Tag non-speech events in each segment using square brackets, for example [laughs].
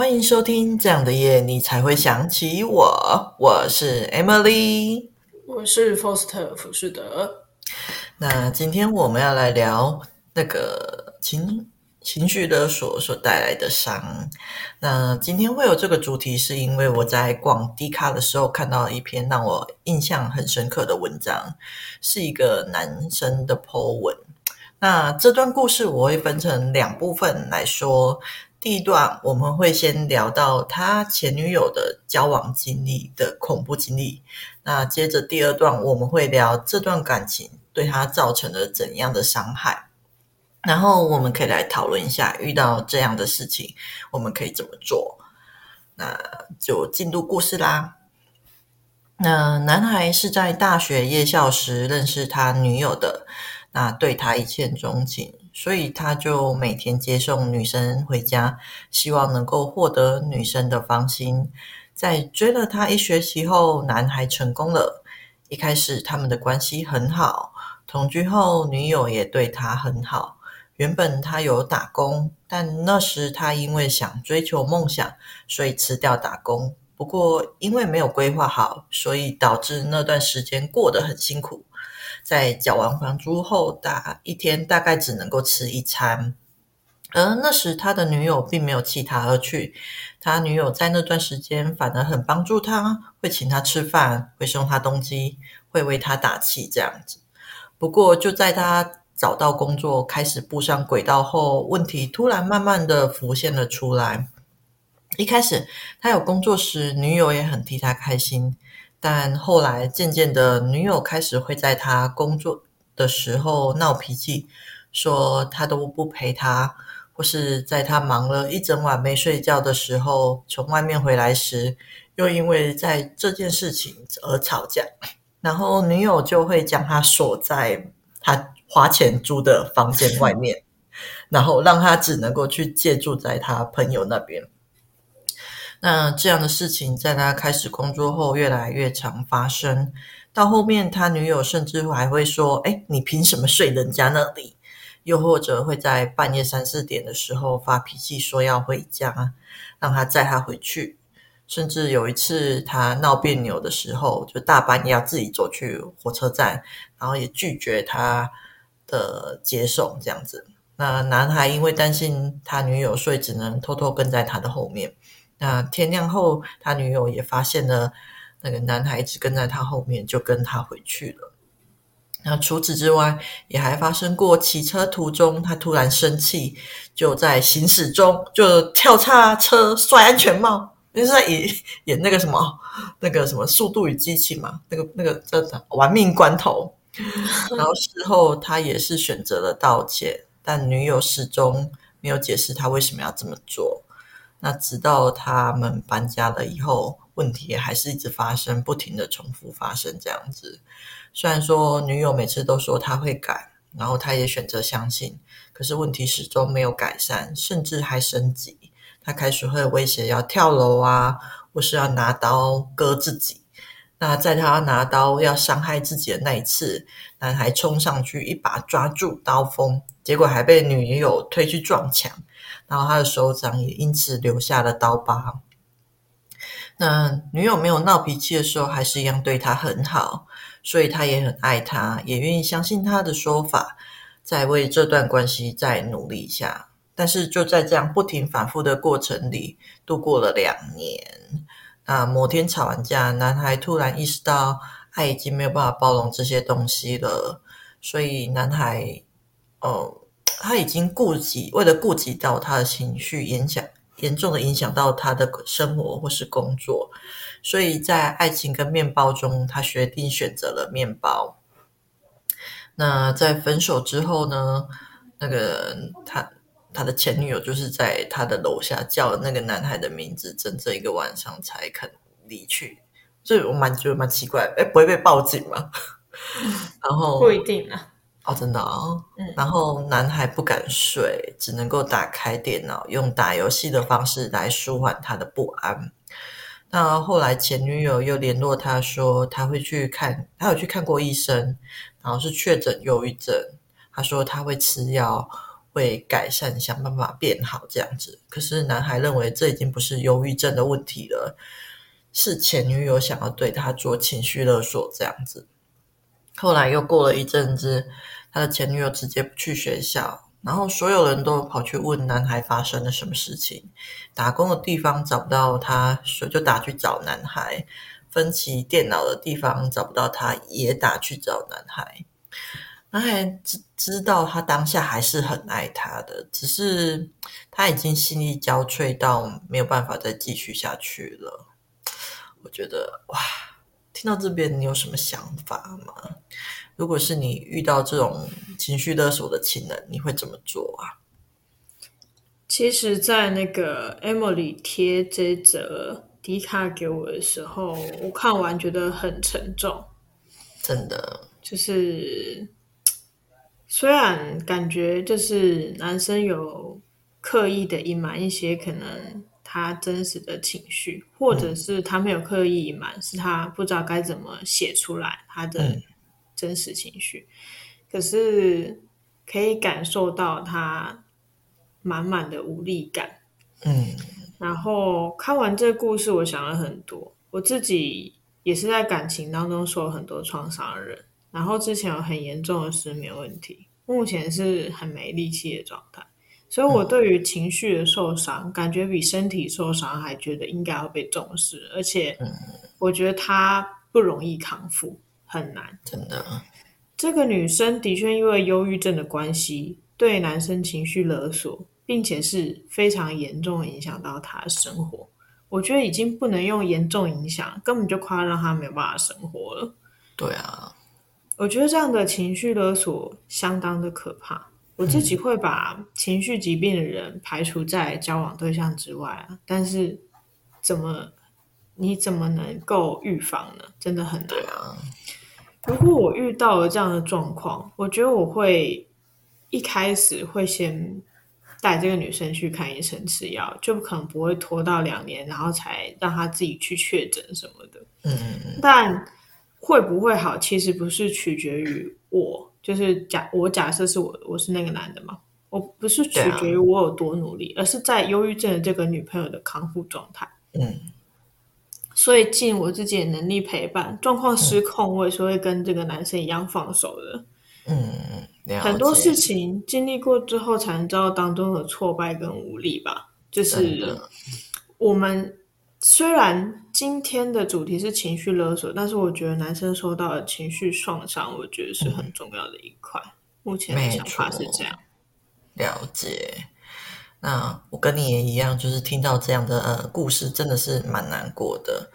欢迎收听这样的夜，你才会想起我。我是 Emily，我是 Foster 浮士德。那今天我们要来聊那个情情绪勒索所带来的伤。那今天会有这个主题，是因为我在逛 D 卡的时候看到一篇让我印象很深刻的文章，是一个男生的 po 文。那这段故事我会分成两部分来说。第一段我们会先聊到他前女友的交往经历的恐怖经历，那接着第二段我们会聊这段感情对他造成了怎样的伤害，然后我们可以来讨论一下遇到这样的事情我们可以怎么做。那就进入故事啦。那男孩是在大学夜校时认识他女友的，那对他一见钟情。所以他就每天接送女生回家，希望能够获得女生的芳心。在追了她一学期后，男孩成功了。一开始他们的关系很好，同居后女友也对他很好。原本他有打工，但那时他因为想追求梦想，所以辞掉打工。不过因为没有规划好，所以导致那段时间过得很辛苦。在缴完房租后，大一天大概只能够吃一餐。而那时他的女友并没有弃他而去，他女友在那段时间反而很帮助他，会请他吃饭，会送他东西，会为他打气这样子。不过就在他找到工作，开始步上轨道后，问题突然慢慢的浮现了出来。一开始他有工作时，女友也很替他开心。但后来渐渐的，女友开始会在他工作的时候闹脾气，说他都不陪他，或是在他忙了一整晚没睡觉的时候，从外面回来时，又因为在这件事情而吵架，然后女友就会将他锁在他花钱租的房间外面，[laughs] 然后让他只能够去借住在他朋友那边。那这样的事情在他开始工作后越来越常发生，到后面他女友甚至还会说：“哎，你凭什么睡人家那里？”又或者会在半夜三四点的时候发脾气，说要回家，让他载他回去。甚至有一次他闹别扭的时候，就大半夜要自己走去火车站，然后也拒绝他的接送，这样子。那男孩因为担心他女友睡，只能偷偷跟在他的后面。那天亮后，他女友也发现了那个男孩子跟在他后面，就跟他回去了。那除此之外，也还发生过骑车途中，他突然生气，就在行驶中就跳叉车摔安全帽，就是在演演那个什么那个什么《速度与激情》嘛，那个那个叫什么《玩命关头 [laughs]》。然后事后他也是选择了道歉，但女友始终没有解释他为什么要这么做。那直到他们搬家了以后，问题还是一直发生，不停的重复发生这样子。虽然说女友每次都说他会改，然后他也选择相信，可是问题始终没有改善，甚至还升级。他开始会威胁要跳楼啊，或是要拿刀割自己。那在他拿刀要伤害自己的那一次，男孩冲上去一把抓住刀锋，结果还被女友推去撞墙。然后他的手掌也因此留下了刀疤。那女友没有闹脾气的时候，还是一样对他很好，所以他也很爱他，也愿意相信他的说法，再为这段关系再努力一下。但是就在这样不停反复的过程里，度过了两年。那某天吵完架，男孩突然意识到爱已经没有办法包容这些东西了，所以男孩，哦。他已经顾及，为了顾及到他的情绪，影响严重的影响到他的生活或是工作，所以在爱情跟面包中，他决定选择了面包。那在分手之后呢？那个他他的前女友就是在他的楼下叫了那个男孩的名字，整整一个晚上才肯离去。所以我蛮觉得蛮奇怪，哎，不会被报警吗？[laughs] 然后不一定啊。哦，真的哦。嗯，然后男孩不敢睡，只能够打开电脑，用打游戏的方式来舒缓他的不安。那后来前女友又联络他说，他会去看，他有去看过医生，然后是确诊忧郁症。他说他会吃药，会改善，想办法变好这样子。可是男孩认为这已经不是忧郁症的问题了，是前女友想要对他做情绪勒索这样子。后来又过了一阵子，他的前女友直接不去学校，然后所有人都跑去问男孩发生了什么事情。打工的地方找不到他，所以就打去找男孩。分期电脑的地方找不到他，也打去找男孩。男孩知知道他当下还是很爱他的，只是他已经心力交瘁到没有办法再继续下去了。我觉得哇，听到这边你有什么想法吗？如果是你遇到这种情绪勒索的情人，你会怎么做啊？其实，在那个 Emily 贴这则。迪卡给我的时候，我看完觉得很沉重，真的就是虽然感觉就是男生有刻意的隐瞒一些可能他真实的情绪，或者是他没有刻意隐瞒，嗯、是他不知道该怎么写出来他的真实情绪，嗯、可是可以感受到他满满的无力感，嗯。然后看完这个故事，我想了很多。我自己也是在感情当中受了很多创伤的人，然后之前有很严重的失眠问题，目前是很没力气的状态。所以，我对于情绪的受伤，嗯、感觉比身体受伤还觉得应该要被重视，而且我觉得它不容易康复，很难。真的，这个女生的确因为忧郁症的关系，对男生情绪勒索。并且是非常严重影响到她的生活，我觉得已经不能用严重影响，根本就快要让他没有办法生活了。对啊，我觉得这样的情绪勒索相当的可怕。我自己会把情绪疾病的人排除在交往对象之外啊，但是怎么你怎么能够预防呢？真的很难啊。如果我遇到了这样的状况，我觉得我会一开始会先。带这个女生去看医生吃药，就可能不会拖到两年，然后才让她自己去确诊什么的。嗯嗯嗯。但会不会好，其实不是取决于我，就是假我假设是我我是那个男的嘛，我不是取决于我有多努力，啊、而是在忧郁症的这个女朋友的康复状态。嗯。所以尽我自己的能力陪伴，状况失控，我也是会跟这个男生一样放手的。嗯。很多事情经历过之后，才能知道当中的挫败跟无力吧。就是我们虽然今天的主题是情绪勒索，但是我觉得男生受到的情绪创伤，我觉得是很重要的一块。嗯、目前的想法是这样。了解。那我跟你也一样，就是听到这样的呃故事，真的是蛮难过的。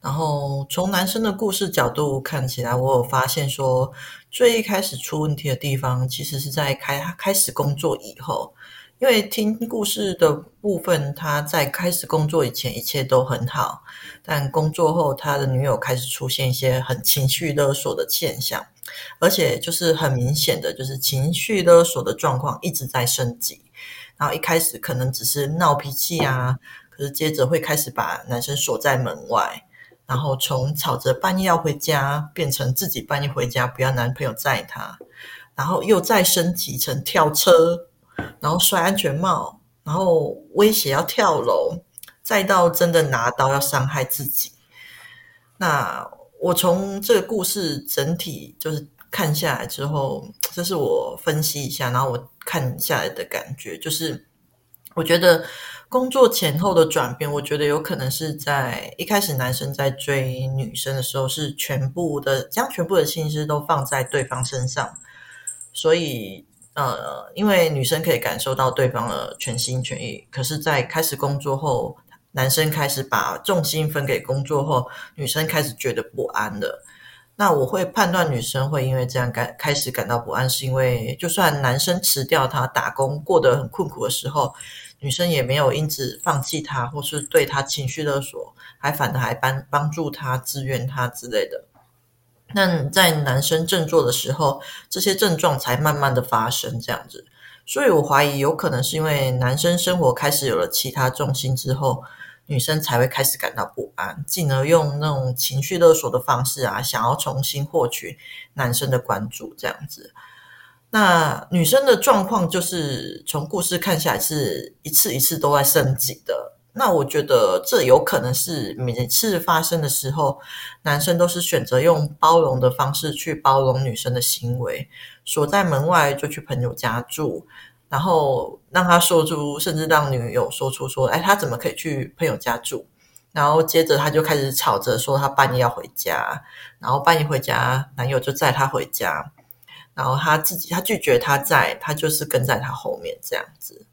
然后从男生的故事角度看起来，我有发现说，最一开始出问题的地方，其实是在开开始工作以后。因为听故事的部分，他在开始工作以前一切都很好，但工作后他的女友开始出现一些很情绪勒索的现象，而且就是很明显的就是情绪勒索的状况一直在升级。然后一开始可能只是闹脾气啊，可是接着会开始把男生锁在门外。然后从吵着半夜要回家，变成自己半夜回家不要男朋友载她，然后又再升级成跳车，然后摔安全帽，然后威胁要跳楼，再到真的拿刀要伤害自己。那我从这个故事整体就是看下来之后，这是我分析一下，然后我看下来的感觉就是，我觉得。工作前后的转变，我觉得有可能是在一开始男生在追女生的时候，是全部的将全部的心思都放在对方身上，所以呃，因为女生可以感受到对方的全心全意，可是，在开始工作后，男生开始把重心分给工作后，女生开始觉得不安了。那我会判断女生会因为这样感开始感到不安，是因为就算男生辞掉他打工过得很困苦的时候。女生也没有因此放弃他，或是对他情绪勒索，还反而还帮帮助他、支援他之类的。那在男生振作的时候，这些症状才慢慢的发生，这样子。所以我怀疑，有可能是因为男生生活开始有了其他重心之后，女生才会开始感到不安，进而用那种情绪勒索的方式啊，想要重新获取男生的关注，这样子。那女生的状况就是从故事看下来是一次一次都在升级的。那我觉得这有可能是每次发生的时候，男生都是选择用包容的方式去包容女生的行为，锁在门外就去朋友家住，然后让他说出，甚至让女友说出说，哎，他怎么可以去朋友家住？然后接着他就开始吵着说他半夜要回家，然后半夜回家，男友就载他回家。然后他自己，他拒绝他在，他就是跟在他后面这样子。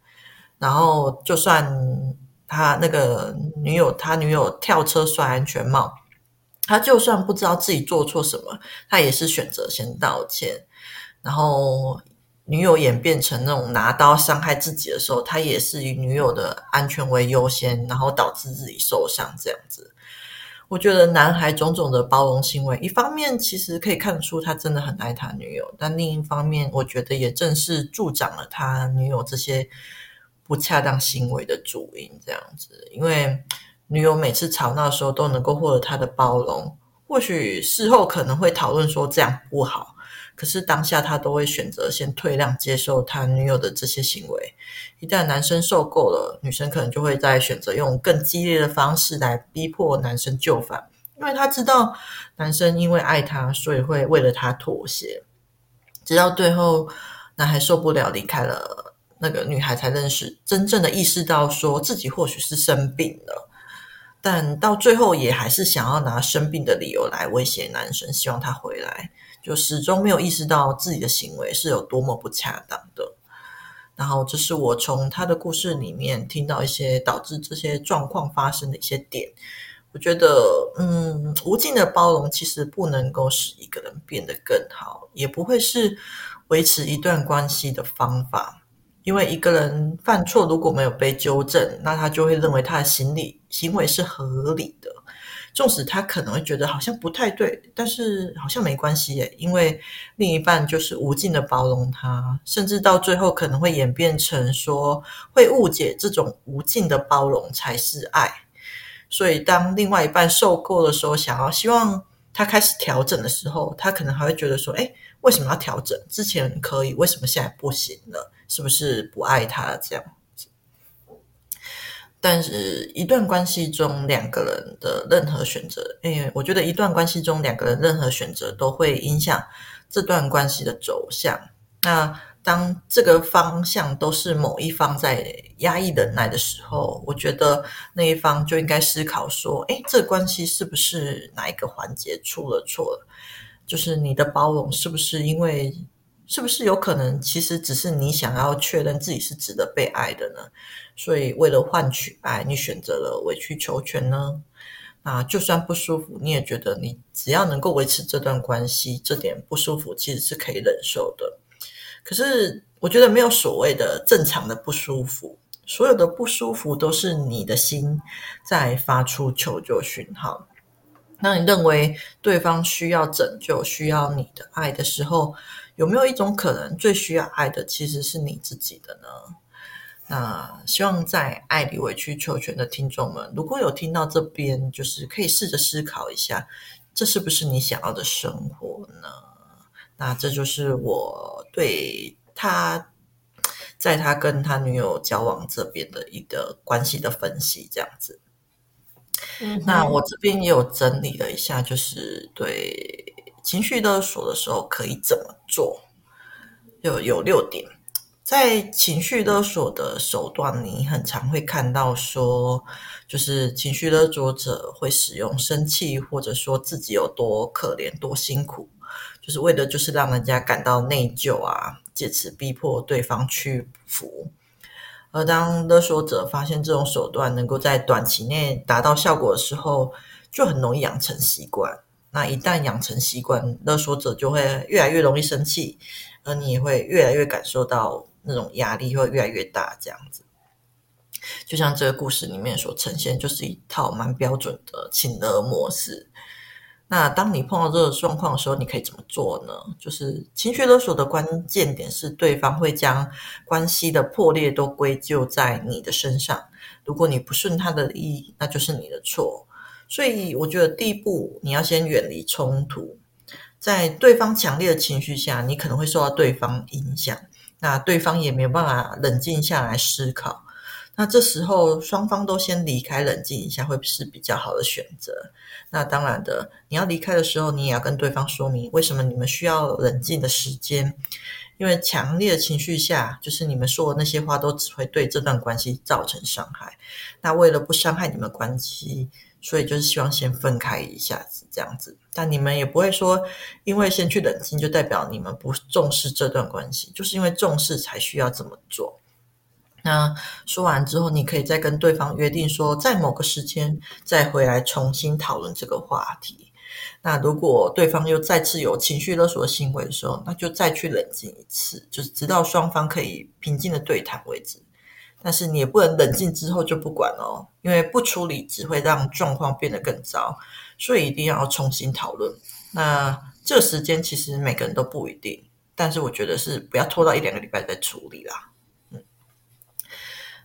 然后就算他那个女友，他女友跳车摔安全帽，他就算不知道自己做错什么，他也是选择先道歉。然后女友演变成那种拿刀伤害自己的时候，他也是以女友的安全为优先，然后导致自己受伤这样子。我觉得男孩种种的包容行为，一方面其实可以看出他真的很爱他女友，但另一方面，我觉得也正是助长了他女友这些不恰当行为的主因。这样子，因为女友每次吵闹的时候都能够获得他的包容，或许事后可能会讨论说这样不好。可是当下他都会选择先退让，接受他女友的这些行为。一旦男生受够了，女生可能就会再选择用更激烈的方式来逼迫男生就范，因为他知道男生因为爱他，所以会为了他妥协。直到最后，男孩受不了离开了，那个女孩才认识，真正的意识到说自己或许是生病了，但到最后也还是想要拿生病的理由来威胁男生，希望他回来。就始终没有意识到自己的行为是有多么不恰当的，然后这是我从他的故事里面听到一些导致这些状况发生的一些点。我觉得，嗯，无尽的包容其实不能够使一个人变得更好，也不会是维持一段关系的方法。因为一个人犯错如果没有被纠正，那他就会认为他的行理行为是合理的。纵使他可能会觉得好像不太对，但是好像没关系耶，因为另一半就是无尽的包容他，甚至到最后可能会演变成说会误解这种无尽的包容才是爱。所以当另外一半受够的时候，想要希望他开始调整的时候，他可能还会觉得说：诶，为什么要调整？之前可以，为什么现在不行了？是不是不爱他这样？但是，一段关系中两个人的任何选择，诶，我觉得一段关系中两个人任何选择都会影响这段关系的走向。那当这个方向都是某一方在压抑忍耐的时候，我觉得那一方就应该思考说，诶，这关系是不是哪一个环节出了错？就是你的包容是不是因为？是不是有可能，其实只是你想要确认自己是值得被爱的呢？所以为了换取爱，你选择了委曲求全呢？那就算不舒服，你也觉得你只要能够维持这段关系，这点不舒服其实是可以忍受的。可是我觉得没有所谓的正常的不舒服，所有的不舒服都是你的心在发出求救讯号。那你认为对方需要拯救、需要你的爱的时候，有没有一种可能，最需要爱的其实是你自己的呢？那希望在爱里委曲求全的听众们，如果有听到这边，就是可以试着思考一下，这是不是你想要的生活呢？那这就是我对他，在他跟他女友交往这边的一个关系的分析，这样子。嗯，那我这边也有整理了一下，就是对。情绪勒索的时候可以怎么做？有有六点，在情绪勒索的手段，你很常会看到说，就是情绪勒索者会使用生气，或者说自己有多可怜、多辛苦，就是为的就是让人家感到内疚啊，借此逼迫对方屈服。而当勒索者发现这种手段能够在短期内达到效果的时候，就很容易养成习惯。那一旦养成习惯，勒索者就会越来越容易生气，而你也会越来越感受到那种压力会越来越大，这样子。就像这个故事里面所呈现，就是一套蛮标准的情勒模式。那当你碰到这个状况的时候，你可以怎么做呢？就是情绪勒索的关键点是，对方会将关系的破裂都归咎在你的身上。如果你不顺他的意，那就是你的错。所以我觉得第一步，你要先远离冲突。在对方强烈的情绪下，你可能会受到对方影响，那对方也没有办法冷静下来思考。那这时候双方都先离开，冷静一下，会是比较好的选择。那当然的，你要离开的时候，你也要跟对方说明为什么你们需要冷静的时间。因为强烈的情绪下，就是你们说的那些话都只会对这段关系造成伤害。那为了不伤害你们关系，所以就是希望先分开一下子这样子。但你们也不会说，因为先去冷静就代表你们不重视这段关系，就是因为重视才需要这么做。那说完之后，你可以再跟对方约定说，在某个时间再回来重新讨论这个话题。那如果对方又再次有情绪勒索行为的时候，那就再去冷静一次，就是直到双方可以平静的对谈为止。但是你也不能冷静之后就不管哦，因为不处理只会让状况变得更糟，所以一定要重新讨论。那这个时间其实每个人都不一定，但是我觉得是不要拖到一两个礼拜再处理啦。嗯，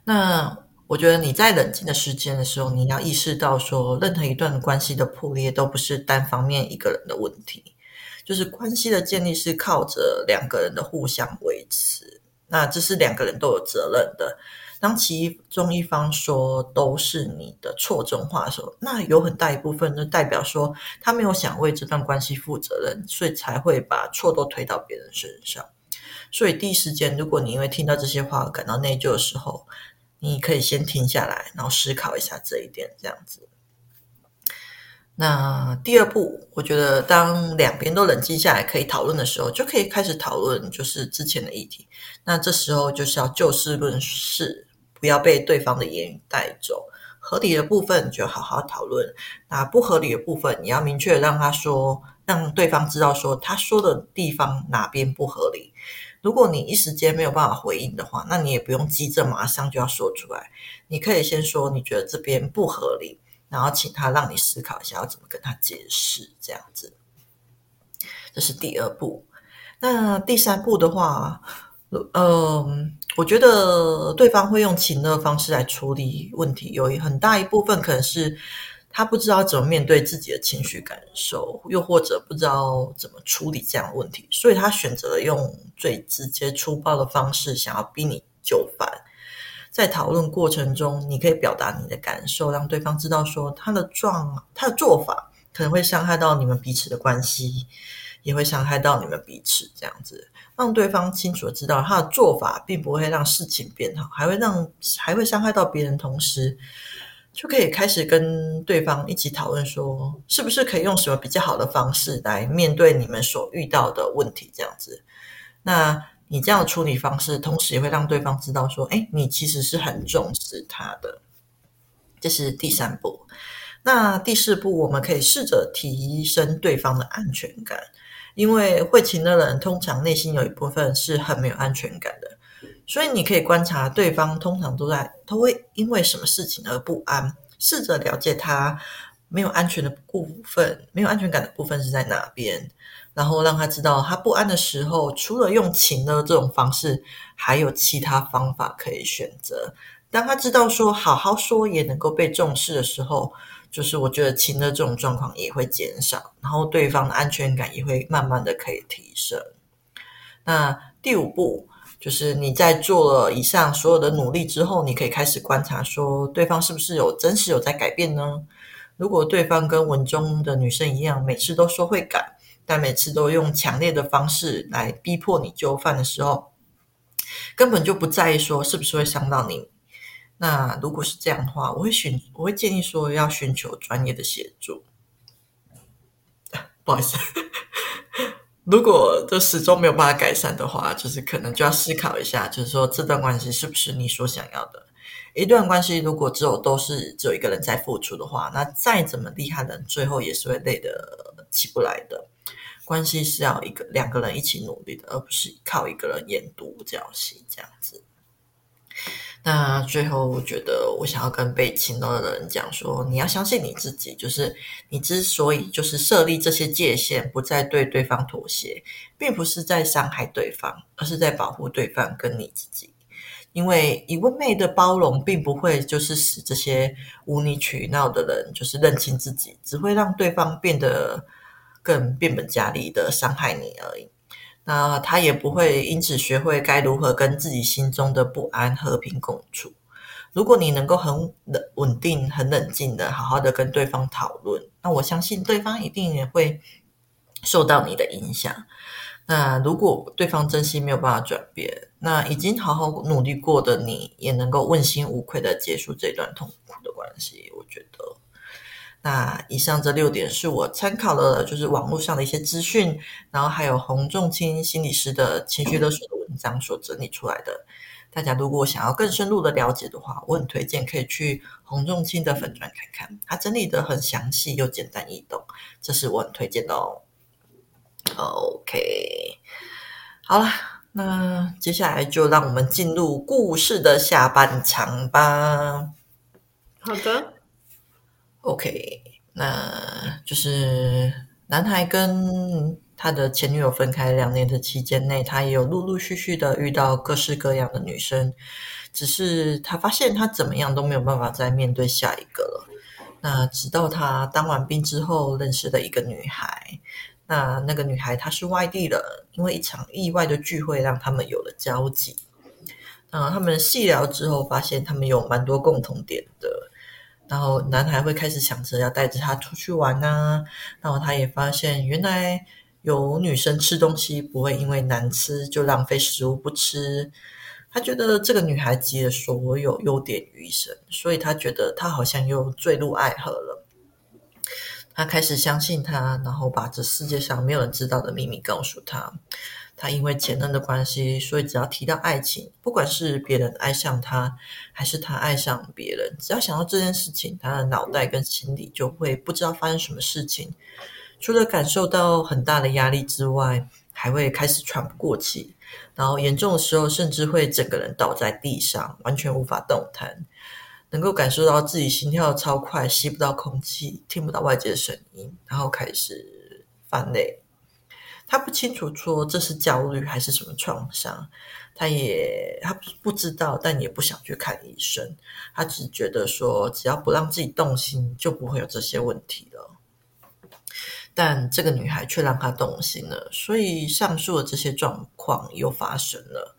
那。我觉得你在冷静的时间的时候，你要意识到说，任何一段关系的破裂都不是单方面一个人的问题，就是关系的建立是靠着两个人的互相维持。那这是两个人都有责任的。当其中一方说都是你的错这种话的时候，那有很大一部分就代表说他没有想为这段关系负责任，所以才会把错都推到别人身上。所以第一时间，如果你因为听到这些话感到内疚的时候，你可以先停下来，然后思考一下这一点，这样子。那第二步，我觉得当两边都冷静下来，可以讨论的时候，就可以开始讨论就是之前的议题。那这时候就是要就事论事，不要被对方的言语带走。合理的部分就好好讨论，那不合理的部分，你要明确让他说，让对方知道说他说的地方哪边不合理。如果你一时间没有办法回应的话，那你也不用急着马上就要说出来。你可以先说你觉得这边不合理，然后请他让你思考一下要怎么跟他解释，这样子。这是第二步。那第三步的话，嗯、我觉得对方会用情勒方式来处理问题，有一很大一部分可能是。他不知道怎么面对自己的情绪感受，又或者不知道怎么处理这样的问题，所以他选择了用最直接粗暴的方式，想要逼你就范。在讨论过程中，你可以表达你的感受，让对方知道说他的状，他的做法可能会伤害到你们彼此的关系，也会伤害到你们彼此。这样子，让对方清楚的知道他的做法并不会让事情变好，还会让还会伤害到别人，同时。就可以开始跟对方一起讨论，说是不是可以用什么比较好的方式来面对你们所遇到的问题，这样子。那你这样的处理方式，同时也会让对方知道说，哎，你其实是很重视他的。这是第三步。那第四步，我们可以试着提升对方的安全感，因为会情的人通常内心有一部分是很没有安全感的。所以你可以观察对方通常都在，他会因为什么事情而不安，试着了解他没有安全的部分，没有安全感的部分是在哪边，然后让他知道他不安的时候，除了用情的这种方式，还有其他方法可以选择。当他知道说好好说也能够被重视的时候，就是我觉得情的这种状况也会减少，然后对方的安全感也会慢慢的可以提升。那第五步。就是你在做了以上所有的努力之后，你可以开始观察，说对方是不是有真实有在改变呢？如果对方跟文中的女生一样，每次都说会改，但每次都用强烈的方式来逼迫你就范的时候，根本就不在意说是不是会伤到你。那如果是这样的话，我会寻我会建议说要寻求专业的协助。[laughs] 不好意思。如果这始终没有办法改善的话，就是可能就要思考一下，就是说这段关系是不是你所想要的？一段关系如果只有都是只有一个人在付出的话，那再怎么厉害的人，最后也是会累得起不来的。关系是要一个两个人一起努力的，而不是靠一个人演独角戏这样子。那最后，我觉得我想要跟被情勒的人讲说，你要相信你自己，就是你之所以就是设立这些界限，不再对对方妥协，并不是在伤害对方，而是在保护对方跟你自己。因为一味的包容，并不会就是使这些无理取闹的人就是认清自己，只会让对方变得更变本加厉的伤害你而已。那他也不会因此学会该如何跟自己心中的不安和平共处。如果你能够很冷稳定、很冷静的好好的跟对方讨论，那我相信对方一定也会受到你的影响。那如果对方真心没有办法转变，那已经好好努力过的你也能够问心无愧的结束这段痛苦的关系。我觉得，那以上这六点是我参考了就是网络上的一些资讯，然后还有洪仲清心理师的情绪勒索的文章所整理出来的。大家如果想要更深入的了解的话，我很推荐可以去洪仲清的粉专看看，他整理的很详细又简单易懂，这是我很推荐的哦。OK，好了，那接下来就让我们进入故事的下半场吧。好的，OK，那就是男孩跟他的前女友分开两年的期间内，他也有陆陆续续的遇到各式各样的女生，只是他发现他怎么样都没有办法再面对下一个了。那直到他当完兵之后，认识了一个女孩。那那个女孩她是外地的，因为一场意外的聚会让他们有了交集。那他们细聊之后，发现他们有蛮多共同点的。然后男孩会开始想着要带着她出去玩啊。然后他也发现原来。有女生吃东西不会因为难吃就浪费食物不吃，他觉得这个女孩集了所有优点于一身，所以他觉得他好像又坠入爱河了。他开始相信她，然后把这世界上没有人知道的秘密告诉她。他因为前任的关系，所以只要提到爱情，不管是别人爱上他，还是他爱上别人，只要想到这件事情，他的脑袋跟心里就会不知道发生什么事情。除了感受到很大的压力之外，还会开始喘不过气，然后严重的时候甚至会整个人倒在地上，完全无法动弹，能够感受到自己心跳超快，吸不到空气，听不到外界的声音，然后开始泛泪。他不清楚说这是焦虑还是什么创伤，他也他不知道，但也不想去看医生，他只觉得说只要不让自己动心，就不会有这些问题了。但这个女孩却让他动心了，所以上述的这些状况又发生了。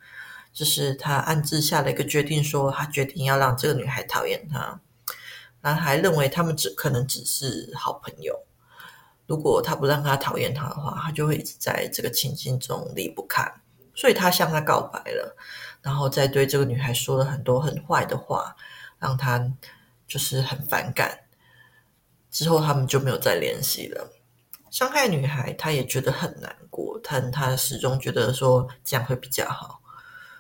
就是他暗自下了一个决定，说他决定要让这个女孩讨厌他。男孩认为他们只可能只是好朋友，如果他不让他讨厌他的话，他就会一直在这个情境中离不开。所以他向他告白了，然后再对这个女孩说了很多很坏的话，让他就是很反感。之后他们就没有再联系了。伤害女孩，他也觉得很难过，但他始终觉得说这样会比较好。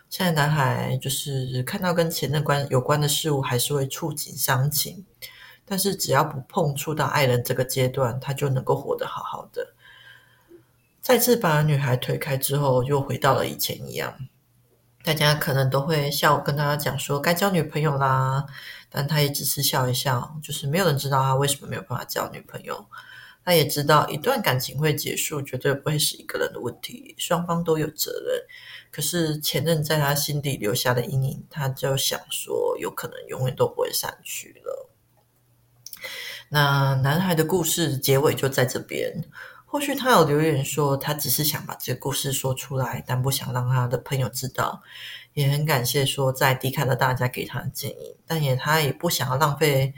现在男孩就是看到跟前任关有关的事物，还是会触景伤情，但是只要不碰触到爱人这个阶段，他就能够活得好好的。再次把女孩推开之后，又回到了以前一样。大家可能都会笑，跟他讲说该交女朋友啦，但他也只是笑一笑，就是没有人知道他为什么没有办法交女朋友。他也知道一段感情会结束，绝对不会是一个人的问题，双方都有责任。可是前任在他心底留下的阴影，他就想说，有可能永远都不会散去了。那男孩的故事结尾就在这边。或许他有留言说，他只是想把这个故事说出来，但不想让他的朋友知道。也很感谢说在 D 卡的大家给他的建议，但也他也不想要浪费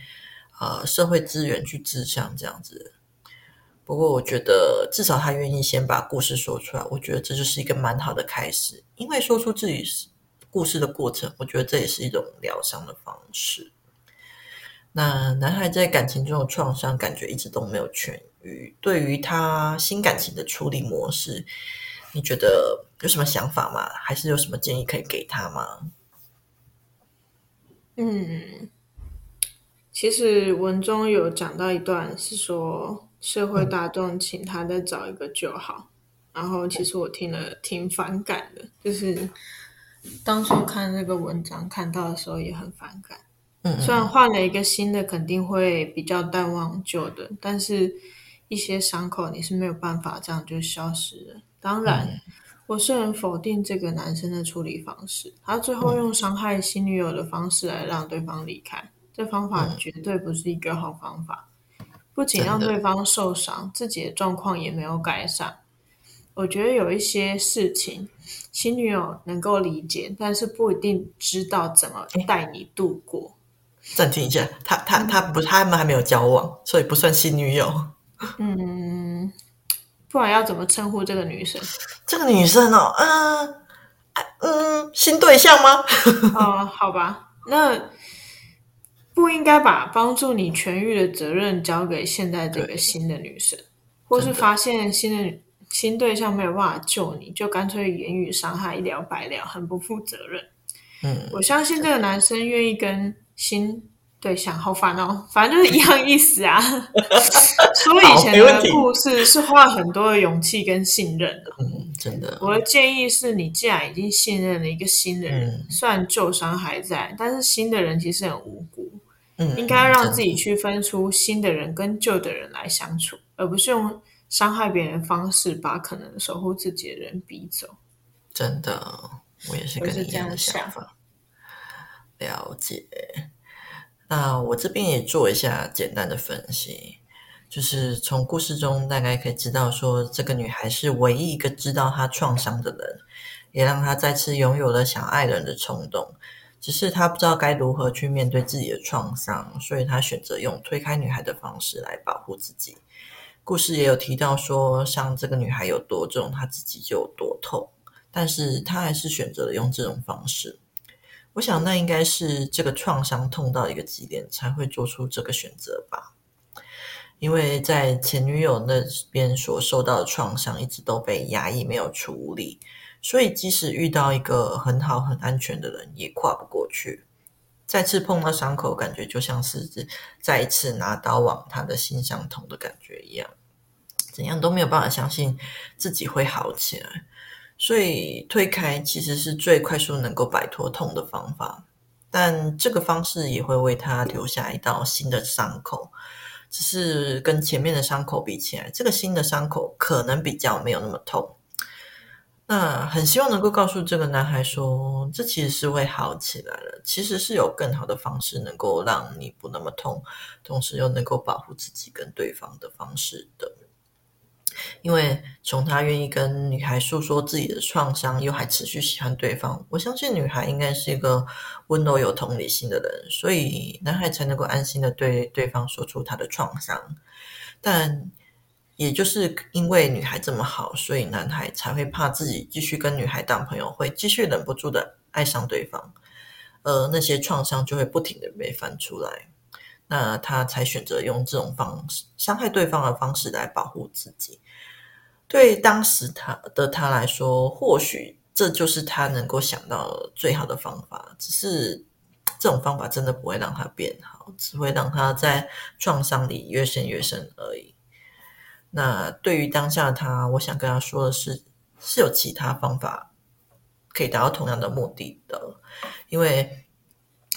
呃社会资源去治伤这样子。不过，我觉得至少他愿意先把故事说出来，我觉得这就是一个蛮好的开始。因为说出自己故事的过程，我觉得这也是一种疗伤的方式。那男孩在感情中的创伤，感觉一直都没有痊愈。对于他新感情的处理模式，你觉得有什么想法吗？还是有什么建议可以给他吗？嗯，其实文中有讲到一段是说。社会大众请他再找一个就好，然后其实我听了挺反感的，就是当初看这个文章看到的时候也很反感。嗯，虽然换了一个新的，肯定会比较淡忘旧的，但是一些伤口你是没有办法这样就消失的。当然，嗯、我是很否定这个男生的处理方式，他最后用伤害新女友的方式来让对方离开，这方法绝对不是一个好方法。不仅让对方受伤，自己的状况也没有改善。我觉得有一些事情，新女友能够理解，但是不一定知道怎么带你度过。暂停一下，他他他不，他们还没有交往，所以不算新女友。嗯，不然要怎么称呼这个女生？这个女生哦，嗯嗯，新对象吗？哦，好吧，那不应该把帮助你痊愈的责任交给现在这个新的女生，或是发现新的。新对象没有办法救你，就干脆言语伤害一了百了，很不负责任。嗯，我相信这个男生愿意跟新对象，好烦哦，[laughs] 反正就是一样意思啊。[laughs] 说以前的故事是花了很多的勇气跟信任的。嗯，真的。我的建议是你既然已经信任了一个新的人，嗯、虽然旧伤还在，但是新的人其实很无辜。嗯，应该让自己区分出新的人跟旧的人来相处，而不是用。伤害别人的方式，把可能守护自己的人逼走。真的，我也是跟你一样的想法。了解。那我这边也做一下简单的分析，就是从故事中大概可以知道，说这个女孩是唯一一个知道她创伤的人，也让她再次拥有了想爱人的冲动。只是她不知道该如何去面对自己的创伤，所以她选择用推开女孩的方式来保护自己。故事也有提到说，像这个女孩有多重，她自己就有多痛，但是她还是选择了用这种方式。我想，那应该是这个创伤痛到一个极点，才会做出这个选择吧。因为在前女友那边所受到的创伤一直都被压抑，没有处理，所以即使遇到一个很好、很安全的人，也跨不过去。再次碰到伤口，感觉就像是再一次拿刀往他的心上捅的感觉一样，怎样都没有办法相信自己会好起来。所以推开其实是最快速能够摆脱痛的方法，但这个方式也会为他留下一道新的伤口，只是跟前面的伤口比起来，这个新的伤口可能比较没有那么痛。那很希望能够告诉这个男孩说，这其实是会好起来了。其实是有更好的方式能够让你不那么痛，同时又能够保护自己跟对方的方式的。因为从他愿意跟女孩诉说自己的创伤，又还持续喜欢对方，我相信女孩应该是一个温柔有同理心的人，所以男孩才能够安心的对对方说出他的创伤。但也就是因为女孩这么好，所以男孩才会怕自己继续跟女孩当朋友，会继续忍不住的爱上对方，而那些创伤就会不停的被翻出来，那他才选择用这种方式伤害对方的方式来保护自己。对当时他的他来说，或许这就是他能够想到最好的方法，只是这种方法真的不会让他变好，只会让他在创伤里越陷越深而已。那对于当下的他，我想跟他说的是，是有其他方法可以达到同样的目的的。因为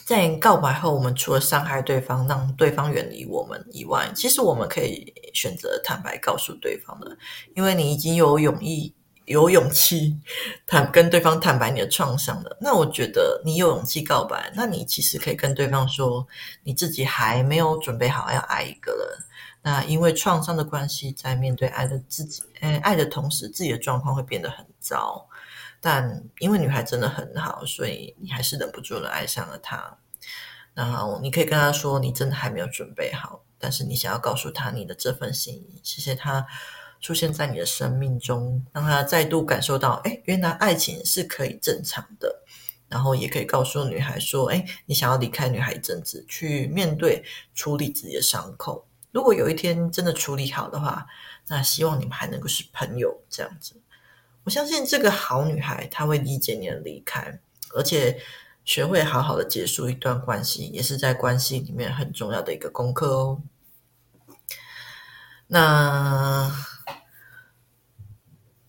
在告白后，我们除了伤害对方，让对方远离我们以外，其实我们可以选择坦白告诉对方的。因为你已经有勇气、有勇气坦跟对方坦白你的创伤了。那我觉得你有勇气告白，那你其实可以跟对方说，你自己还没有准备好要爱一个人。那因为创伤的关系，在面对爱的自己，诶，爱的同时，自己的状况会变得很糟。但因为女孩真的很好，所以你还是忍不住的爱上了她。然后你可以跟她说，你真的还没有准备好，但是你想要告诉她你的这份心意，谢谢她出现在你的生命中，让她再度感受到，哎，原来爱情是可以正常的。然后也可以告诉女孩说，哎，你想要离开女孩一阵子，去面对处理自己的伤口。如果有一天真的处理好的话，那希望你们还能够是朋友这样子。我相信这个好女孩她会理解你的离开，而且学会好好的结束一段关系，也是在关系里面很重要的一个功课哦。那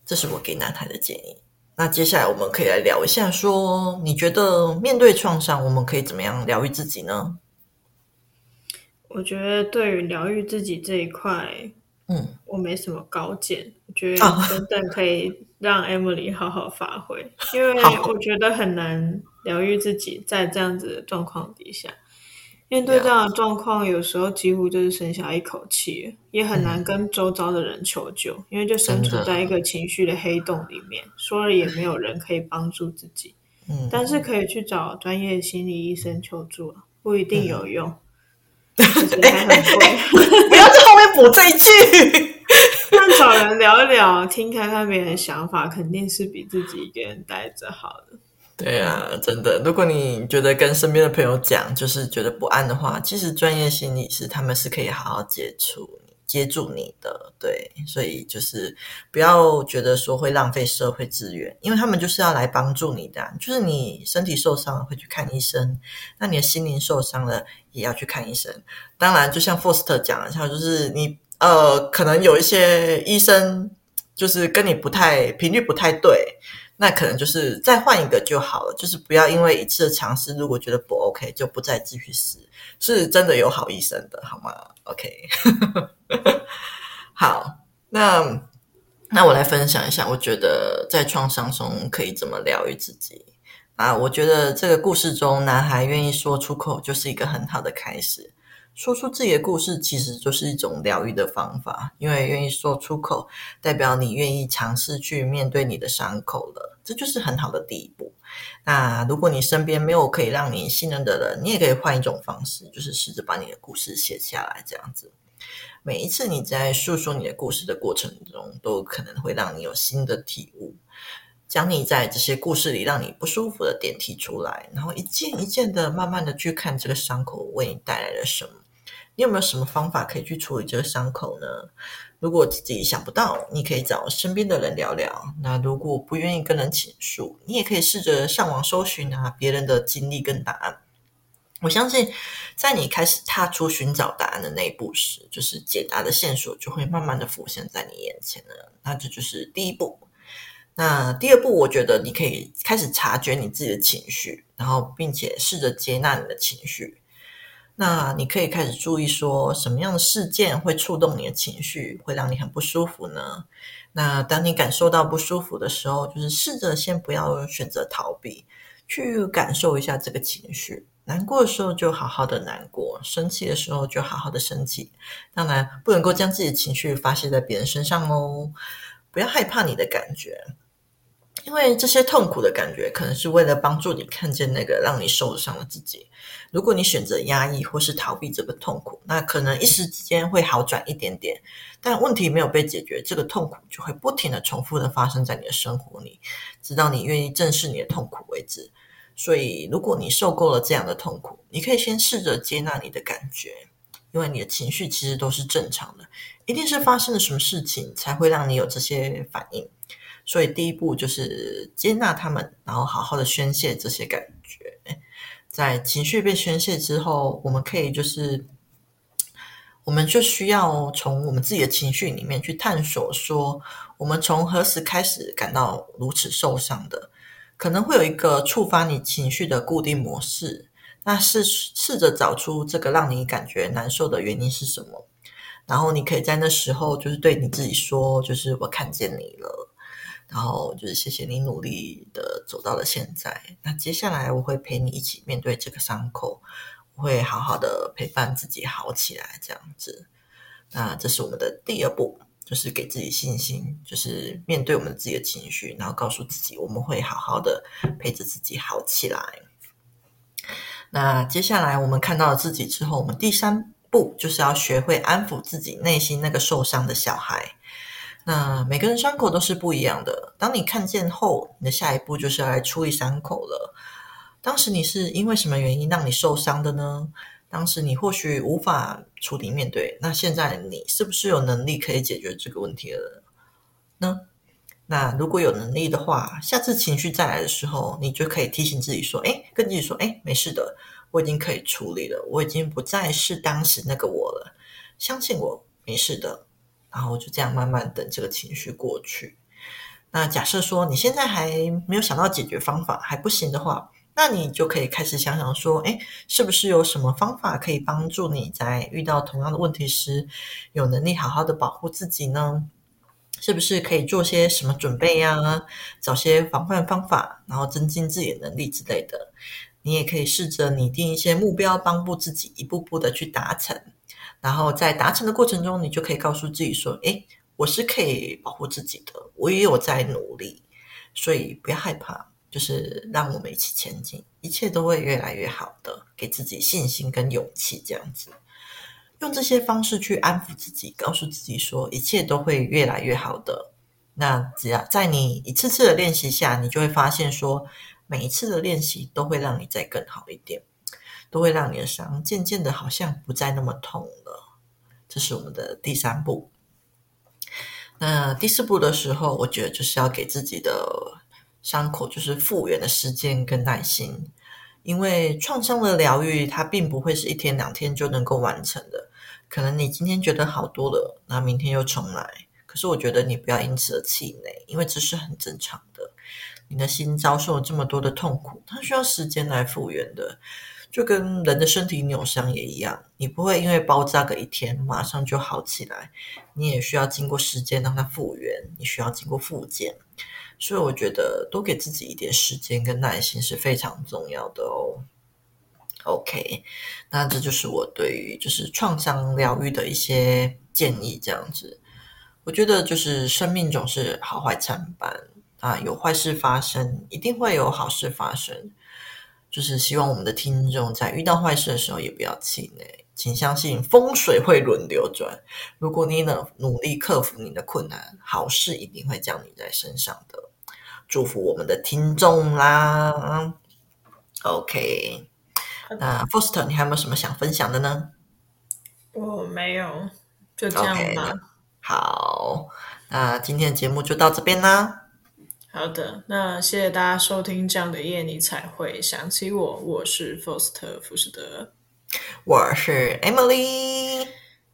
这是我给男孩的建议。那接下来我们可以来聊一下说，说你觉得面对创伤，我们可以怎么样疗愈自己呢？我觉得对于疗愈自己这一块，嗯，我没什么高见。我觉得等等可以让 Emily 好好发挥，因为我觉得很难疗愈自己在这样子的状况底下。面对这样的状况，有时候几乎就是剩下一口气，也很难跟周遭的人求救，嗯、因为就身处在一个情绪的黑洞里面，说了也没有人可以帮助自己。嗯，但是可以去找专业心理医生求助，不一定有用。[laughs] [laughs] 不要在后面补这一句。找人聊一聊，听看看别人的想法，肯定是比自己一个人待着好的。对啊，真的。如果你觉得跟身边的朋友讲，就是觉得不安的话，其实专业心理师他们是可以好好接触、接住你的。对，所以就是不要觉得说会浪费社会资源，因为他们就是要来帮助你的。就是你身体受伤了会去看医生，那你的心灵受伤了也要去看医生。当然，就像 Foster 讲的，像就是你呃，可能有一些医生就是跟你不太频率不太对。那可能就是再换一个就好了，就是不要因为一次的尝试，如果觉得不 OK，就不再继续试。是真的有好医生的，好吗？OK，好，那那我来分享一下，我觉得在创伤中可以怎么疗愈自己啊？我觉得这个故事中，男孩愿意说出口，就是一个很好的开始。说出自己的故事，其实就是一种疗愈的方法，因为愿意说出口，代表你愿意尝试去面对你的伤口了，这就是很好的第一步。那如果你身边没有可以让你信任的人，你也可以换一种方式，就是试着把你的故事写下来，这样子。每一次你在诉说你的故事的过程中，都可能会让你有新的体悟。将你在这些故事里让你不舒服的点提出来，然后一件一件的慢慢的去看这个伤口为你带来了什么。你有没有什么方法可以去处理这个伤口呢？如果自己想不到，你可以找身边的人聊聊。那如果不愿意跟人倾诉，你也可以试着上网搜寻啊别人的经历跟答案。我相信，在你开始踏出寻找答案的那一步时，就是解答的线索就会慢慢的浮现在你眼前了。那这就是第一步。那第二步，我觉得你可以开始察觉你自己的情绪，然后并且试着接纳你的情绪。那你可以开始注意说，什么样的事件会触动你的情绪，会让你很不舒服呢？那当你感受到不舒服的时候，就是试着先不要选择逃避，去感受一下这个情绪。难过的时候就好好的难过，生气的时候就好好的生气。当然，不能够将自己的情绪发泄在别人身上哦。不要害怕你的感觉。因为这些痛苦的感觉，可能是为了帮助你看见那个让你受伤的自己。如果你选择压抑或是逃避这个痛苦，那可能一时之间会好转一点点，但问题没有被解决，这个痛苦就会不停的重复的发生在你的生活里，直到你愿意正视你的痛苦为止。所以，如果你受够了这样的痛苦，你可以先试着接纳你的感觉，因为你的情绪其实都是正常的，一定是发生了什么事情才会让你有这些反应。所以第一步就是接纳他们，然后好好的宣泄这些感觉。在情绪被宣泄之后，我们可以就是，我们就需要从我们自己的情绪里面去探索，说我们从何时开始感到如此受伤的？可能会有一个触发你情绪的固定模式。那试试着找出这个让你感觉难受的原因是什么？然后你可以在那时候就是对你自己说，就是我看见你了。然后就是谢谢你努力的走到了现在。那接下来我会陪你一起面对这个伤口，我会好好的陪伴自己好起来，这样子。那这是我们的第二步，就是给自己信心，就是面对我们自己的情绪，然后告诉自己我们会好好的陪着自己好起来。那接下来我们看到了自己之后，我们第三步就是要学会安抚自己内心那个受伤的小孩。那每个人伤口都是不一样的。当你看见后，你的下一步就是要来处理伤口了。当时你是因为什么原因让你受伤的呢？当时你或许无法处理面对，那现在你是不是有能力可以解决这个问题了呢？那如果有能力的话，下次情绪再来的时候，你就可以提醒自己说：“诶，跟自己说，诶，没事的，我已经可以处理了，我已经不再是当时那个我了，相信我，没事的。”然后就这样慢慢等这个情绪过去。那假设说你现在还没有想到解决方法，还不行的话，那你就可以开始想想说，哎，是不是有什么方法可以帮助你在遇到同样的问题时，有能力好好的保护自己呢？是不是可以做些什么准备呀？找些防范方法，然后增进自己的能力之类的。你也可以试着拟定一些目标，帮助自己一步步的去达成。然后在达成的过程中，你就可以告诉自己说：“诶，我是可以保护自己的，我也有在努力，所以不要害怕。”就是让我们一起前进，一切都会越来越好的，给自己信心跟勇气，这样子，用这些方式去安抚自己，告诉自己说一切都会越来越好的。那只要在你一次次的练习下，你就会发现说，每一次的练习都会让你再更好一点，都会让你的伤渐渐的好像不再那么痛了。这是我们的第三步。那第四步的时候，我觉得就是要给自己的。伤口就是复原的时间跟耐心，因为创伤的疗愈它并不会是一天两天就能够完成的。可能你今天觉得好多了，那明天又重来。可是我觉得你不要因此而气馁，因为这是很正常的。你的心遭受了这么多的痛苦，它需要时间来复原的，就跟人的身体扭伤也一样，你不会因为包扎个一天马上就好起来，你也需要经过时间让它复原，你需要经过复健。所以我觉得多给自己一点时间跟耐心是非常重要的哦。OK，那这就是我对于就是创伤疗愈的一些建议，这样子。我觉得就是生命总是好坏参半啊，有坏事发生，一定会有好事发生。就是希望我们的听众在遇到坏事的时候也不要气馁。请相信风水会轮流转。如果你能努力克服你的困难，好事一定会降临在身上的。祝福我们的听众啦。OK，那 Foster，你还有没有什么想分享的呢？我没有，就这样吧。Okay, 好，那今天的节目就到这边啦。好的，那谢谢大家收听。这样的夜你才会想起我，我是 Foster 福士德。我是 Emily，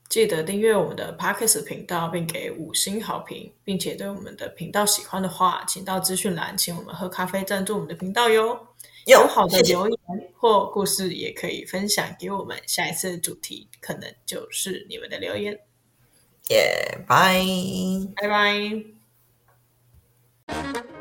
记得订阅我们的 Podcast 频道，并给五星好评，并且对我们的频道喜欢的话，请到资讯栏请我们喝咖啡赞助我们的频道哟。有好的留言或故事也可以分享给我们，下一次的主题可能就是你们的留言。耶，拜拜拜。Thank you.